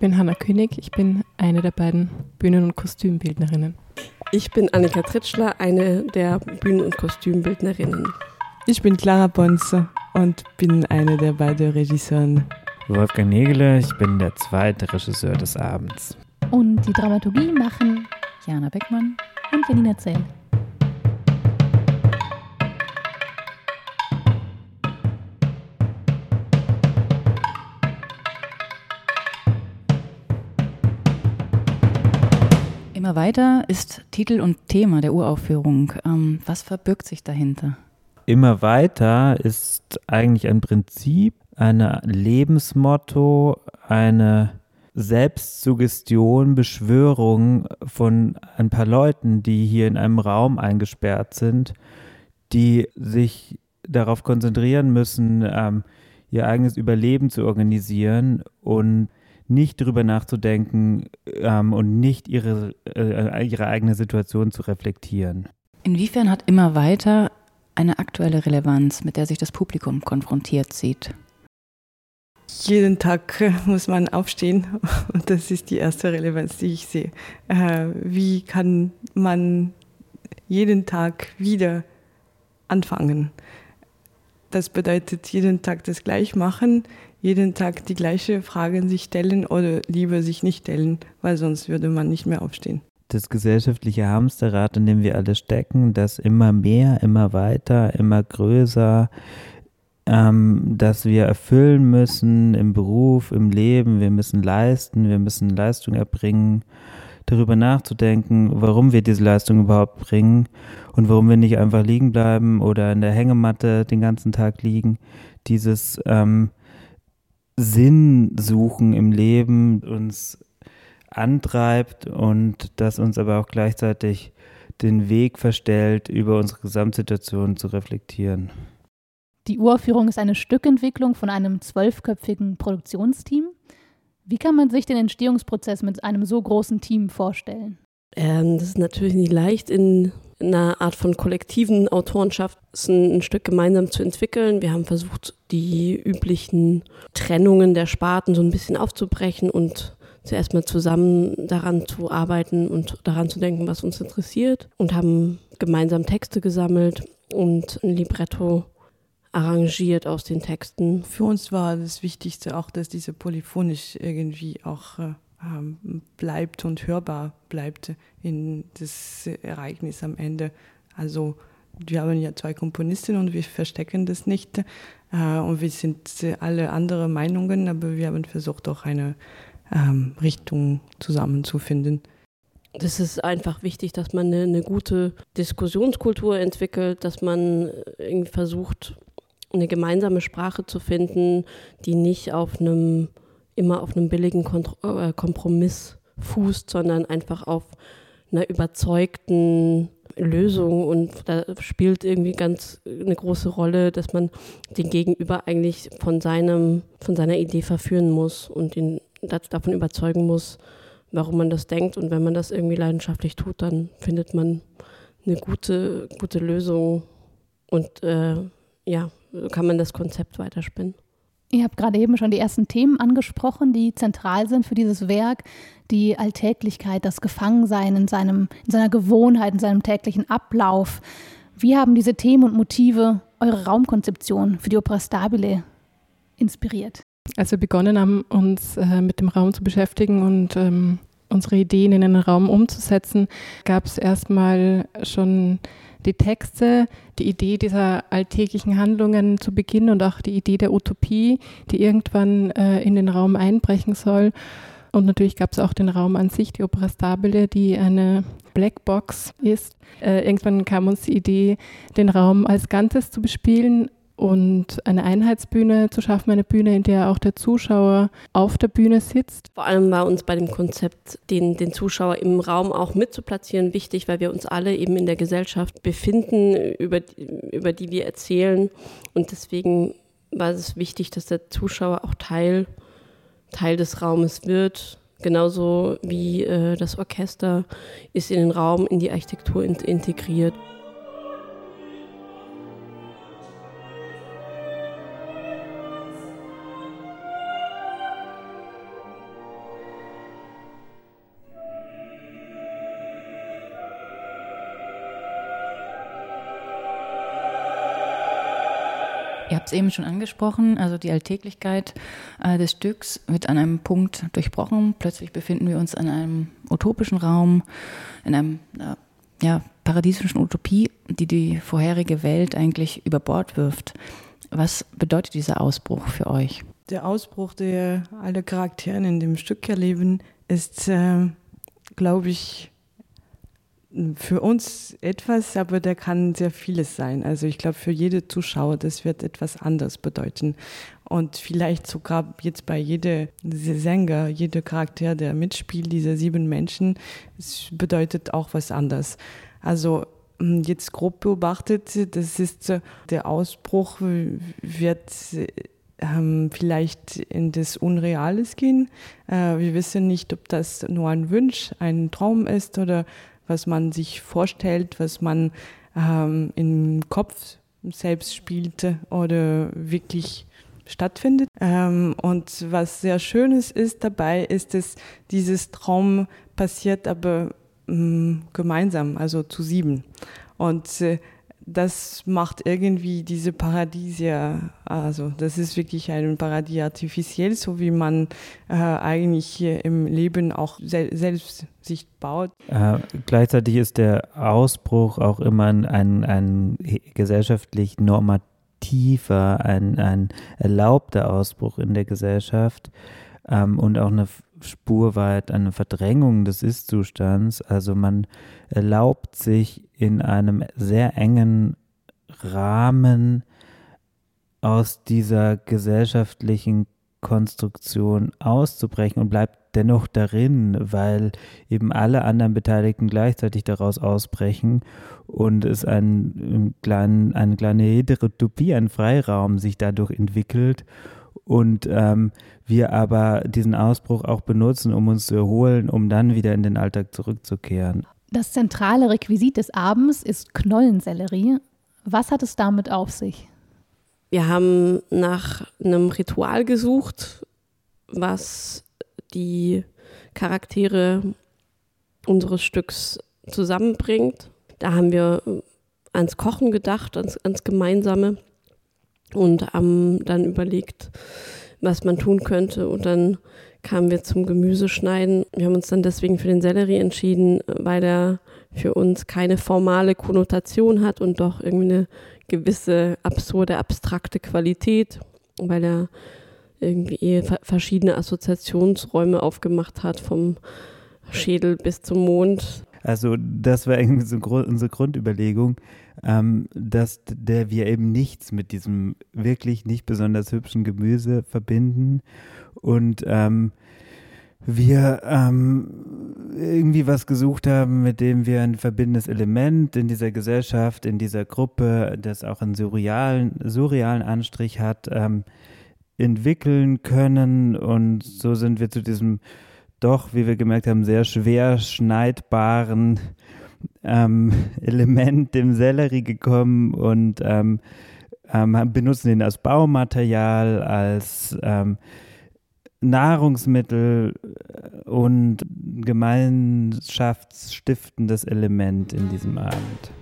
bin Hanna König, ich bin eine der beiden Bühnen- und Kostümbildnerinnen. Ich bin Annika Tritschler, eine der Bühnen- und Kostümbildnerinnen. Ich bin Clara Bonze und bin eine der beiden Regisseuren. Wolfgang Nägele, ich bin der zweite Regisseur des Abends. Und die Dramaturgie machen Jana Beckmann und Janina Zell. Immer weiter ist Titel und Thema der Uraufführung. Ähm, was verbirgt sich dahinter? Immer weiter ist eigentlich ein Prinzip, ein Lebensmotto, eine Selbstsuggestion, Beschwörung von ein paar Leuten, die hier in einem Raum eingesperrt sind, die sich darauf konzentrieren müssen, ähm, ihr eigenes Überleben zu organisieren und nicht darüber nachzudenken ähm, und nicht ihre, äh, ihre eigene Situation zu reflektieren. Inwiefern hat immer weiter eine aktuelle Relevanz, mit der sich das Publikum konfrontiert sieht? Jeden Tag muss man aufstehen und das ist die erste Relevanz, die ich sehe. Äh, wie kann man jeden Tag wieder anfangen? Das bedeutet jeden Tag das gleich machen, jeden Tag die gleiche Fragen sich stellen oder lieber sich nicht stellen, weil sonst würde man nicht mehr aufstehen. Das gesellschaftliche Hamsterrad, in dem wir alle stecken, das immer mehr, immer weiter, immer größer, ähm, das wir erfüllen müssen im Beruf, im Leben, wir müssen leisten, wir müssen Leistung erbringen, darüber nachzudenken, warum wir diese Leistung überhaupt bringen und warum wir nicht einfach liegen bleiben oder in der Hängematte den ganzen Tag liegen. Dieses ähm, Sinn suchen im Leben uns antreibt und das uns aber auch gleichzeitig den Weg verstellt, über unsere Gesamtsituation zu reflektieren. Die Uraufführung ist eine Stückentwicklung von einem zwölfköpfigen Produktionsteam. Wie kann man sich den Entstehungsprozess mit einem so großen Team vorstellen? Ähm, das ist natürlich nicht leicht, in, in einer Art von kollektiven Autorenschaft ein, ein Stück gemeinsam zu entwickeln. Wir haben versucht, die üblichen Trennungen der Sparten so ein bisschen aufzubrechen und zuerst mal zusammen daran zu arbeiten und daran zu denken, was uns interessiert und haben gemeinsam Texte gesammelt und ein Libretto arrangiert aus den Texten. Für uns war das Wichtigste auch, dass diese polyphonisch irgendwie auch äh, bleibt und hörbar bleibt in das Ereignis am Ende. Also wir haben ja zwei Komponistinnen und wir verstecken das nicht. Äh, und wir sind alle andere Meinungen, aber wir haben versucht, auch eine ähm, Richtung zusammenzufinden. Das ist einfach wichtig, dass man eine, eine, gute Diskussionskultur entwickelt, dass man irgendwie versucht, eine gemeinsame Sprache zu finden, die nicht auf einem immer auf einem billigen äh, Kompromiss fußt, sondern einfach auf einer überzeugten Lösung. Und da spielt irgendwie ganz eine große Rolle, dass man den Gegenüber eigentlich von seinem von seiner Idee verführen muss und ihn davon überzeugen muss, warum man das denkt. Und wenn man das irgendwie leidenschaftlich tut, dann findet man eine gute gute Lösung. Und äh, ja kann man das Konzept weiterspinnen. Ihr habt gerade eben schon die ersten Themen angesprochen, die zentral sind für dieses Werk. Die Alltäglichkeit, das Gefangensein in, seinem, in seiner Gewohnheit, in seinem täglichen Ablauf. Wie haben diese Themen und Motive eure Raumkonzeption für die Opera Stabile inspiriert? Als wir begonnen haben, uns äh, mit dem Raum zu beschäftigen und ähm, unsere Ideen in einen Raum umzusetzen, gab es erstmal schon die Texte, die Idee dieser alltäglichen Handlungen zu Beginn und auch die Idee der Utopie, die irgendwann äh, in den Raum einbrechen soll. Und natürlich gab es auch den Raum an sich, die Opera Stabile, die eine Blackbox ist. Äh, irgendwann kam uns die Idee, den Raum als Ganzes zu bespielen und eine Einheitsbühne zu schaffen, eine Bühne, in der auch der Zuschauer auf der Bühne sitzt. Vor allem war uns bei dem Konzept, den, den Zuschauer im Raum auch mitzuplatzieren, wichtig, weil wir uns alle eben in der Gesellschaft befinden, über, über die wir erzählen. Und deswegen war es wichtig, dass der Zuschauer auch Teil, Teil des Raumes wird. Genauso wie äh, das Orchester ist in den Raum, in die Architektur in, integriert. Ihr habt es eben schon angesprochen, also die Alltäglichkeit äh, des Stücks wird an einem Punkt durchbrochen. Plötzlich befinden wir uns in einem utopischen Raum, in einem äh, ja, paradiesischen Utopie, die die vorherige Welt eigentlich über Bord wirft. Was bedeutet dieser Ausbruch für euch? Der Ausbruch, der alle Charaktere in dem Stück erleben, ist, äh, glaube ich, für uns etwas, aber der kann sehr vieles sein. Also ich glaube, für jede Zuschauer, das wird etwas anderes bedeuten. Und vielleicht sogar jetzt bei jedem Sänger, jeder Charakter, der mitspielt, diese sieben Menschen, bedeutet auch was anderes. Also hm, jetzt grob beobachtet, das ist äh, der Ausbruch wird ähm, vielleicht in das Unreales gehen. Äh, wir wissen nicht, ob das nur ein Wunsch, ein Traum ist oder was man sich vorstellt, was man ähm, im Kopf selbst spielte oder wirklich stattfindet. Ähm, und was sehr Schönes ist dabei, ist, dass dieses Traum passiert aber ähm, gemeinsam, also zu sieben. Und äh, das macht irgendwie diese Paradiesia, also das ist wirklich ein Paradies artifiziell, so wie man äh, eigentlich hier im Leben auch sel selbst sich baut. Äh, gleichzeitig ist der Ausbruch auch immer ein, ein, ein gesellschaftlich normativer, ein, ein erlaubter Ausbruch in der Gesellschaft ähm, und auch eine Spur weit eine Verdrängung des Ist-Zustands. Also man erlaubt sich in einem sehr engen Rahmen aus dieser gesellschaftlichen Konstruktion auszubrechen und bleibt dennoch darin, weil eben alle anderen Beteiligten gleichzeitig daraus ausbrechen und es ein, ein eine kleine Heterotopie, ein Freiraum sich dadurch entwickelt und ähm, wir aber diesen Ausbruch auch benutzen, um uns zu erholen, um dann wieder in den Alltag zurückzukehren. Das zentrale Requisit des Abends ist Knollensellerie. Was hat es damit auf sich? Wir haben nach einem Ritual gesucht, was die Charaktere unseres Stücks zusammenbringt. Da haben wir ans Kochen gedacht, ans, ans Gemeinsame und haben dann überlegt, was man tun könnte. Und dann kamen wir zum Gemüseschneiden. Wir haben uns dann deswegen für den Sellerie entschieden, weil er für uns keine formale Konnotation hat und doch irgendwie eine gewisse absurde, abstrakte Qualität, weil er irgendwie verschiedene Assoziationsräume aufgemacht hat, vom Schädel bis zum Mond. Also das war irgendwie so unsere Grundüberlegung, ähm, dass der wir eben nichts mit diesem wirklich nicht besonders hübschen Gemüse verbinden und ähm, wir ähm, irgendwie was gesucht haben, mit dem wir ein verbindendes Element in dieser Gesellschaft, in dieser Gruppe, das auch einen surrealen, surrealen Anstrich hat, ähm, entwickeln können. Und so sind wir zu diesem doch, wie wir gemerkt haben, sehr schwer schneidbaren ähm, Element, dem Sellerie, gekommen und ähm, ähm, benutzen ihn als Baumaterial, als ähm, Nahrungsmittel und gemeinschaftsstiftendes Element in diesem Abend.